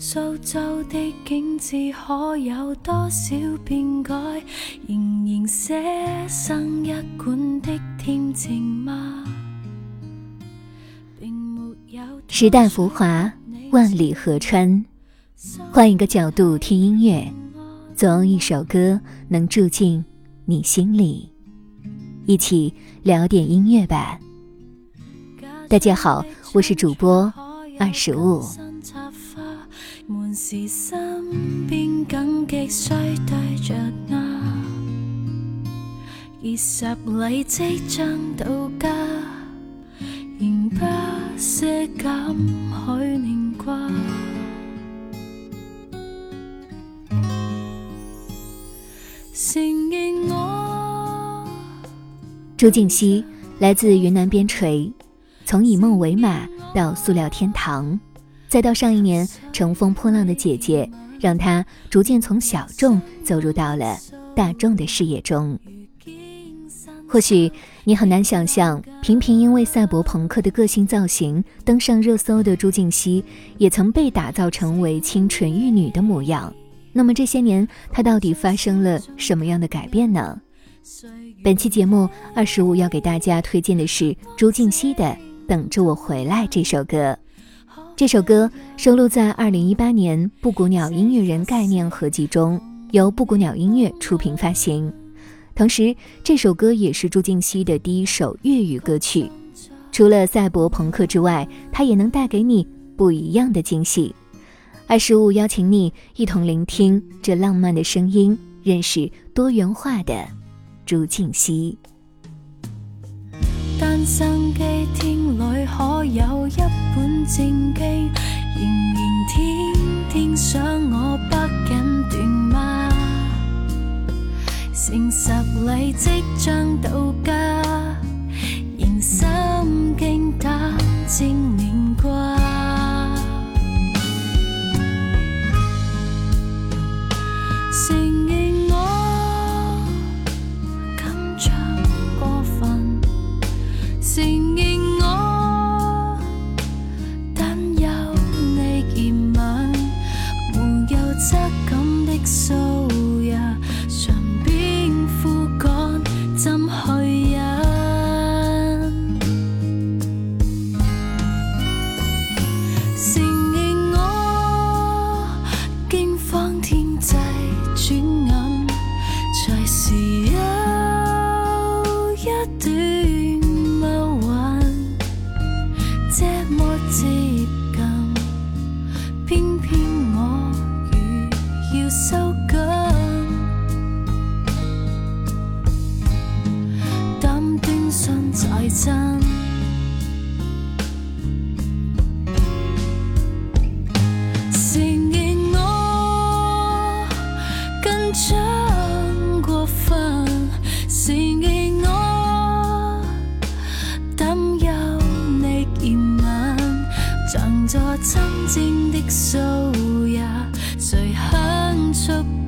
苏州的景致可有多少变改？仍然写生一贯的恬静吗？时代浮华，万里河川。换一个角度听音乐，总有一首歌能住进你心里。一起聊点音乐吧。大家好，我是主播二十五。插花，门是身边紧极需对着压。二十里即将到家，仍不舍敢去念挂。朱婧汐来自云南边陲，从以梦为马到塑料天堂，再到上一年乘风破浪的姐姐，让她逐渐从小众走入到了大众的视野中。或许你很难想象，频频因为赛博朋克的个性造型登上热搜的朱婧汐，也曾被打造成为清纯玉女的模样。那么这些年，他到底发生了什么样的改变呢？本期节目二十五要给大家推荐的是朱婧汐的《等着我回来》这首歌。这首歌收录在二零一八年布谷鸟音乐人概念合集中，由布谷鸟音乐出品发行。同时，这首歌也是朱婧汐的第一首粤语歌曲。除了赛博朋克之外，它也能带给你不一样的惊喜。二十五邀请你一同聆听这浪漫的声音，认识多元化的朱婧汐。单身机天里可有一本正经？仍然天天想我不紧断吗？诚实里即将到质感的素也唇边枯干，怎去忍？要收紧，胆端信才真。承认我紧张过分，承认我担忧你嫌吻，像作真正的素也，谁 took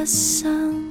一生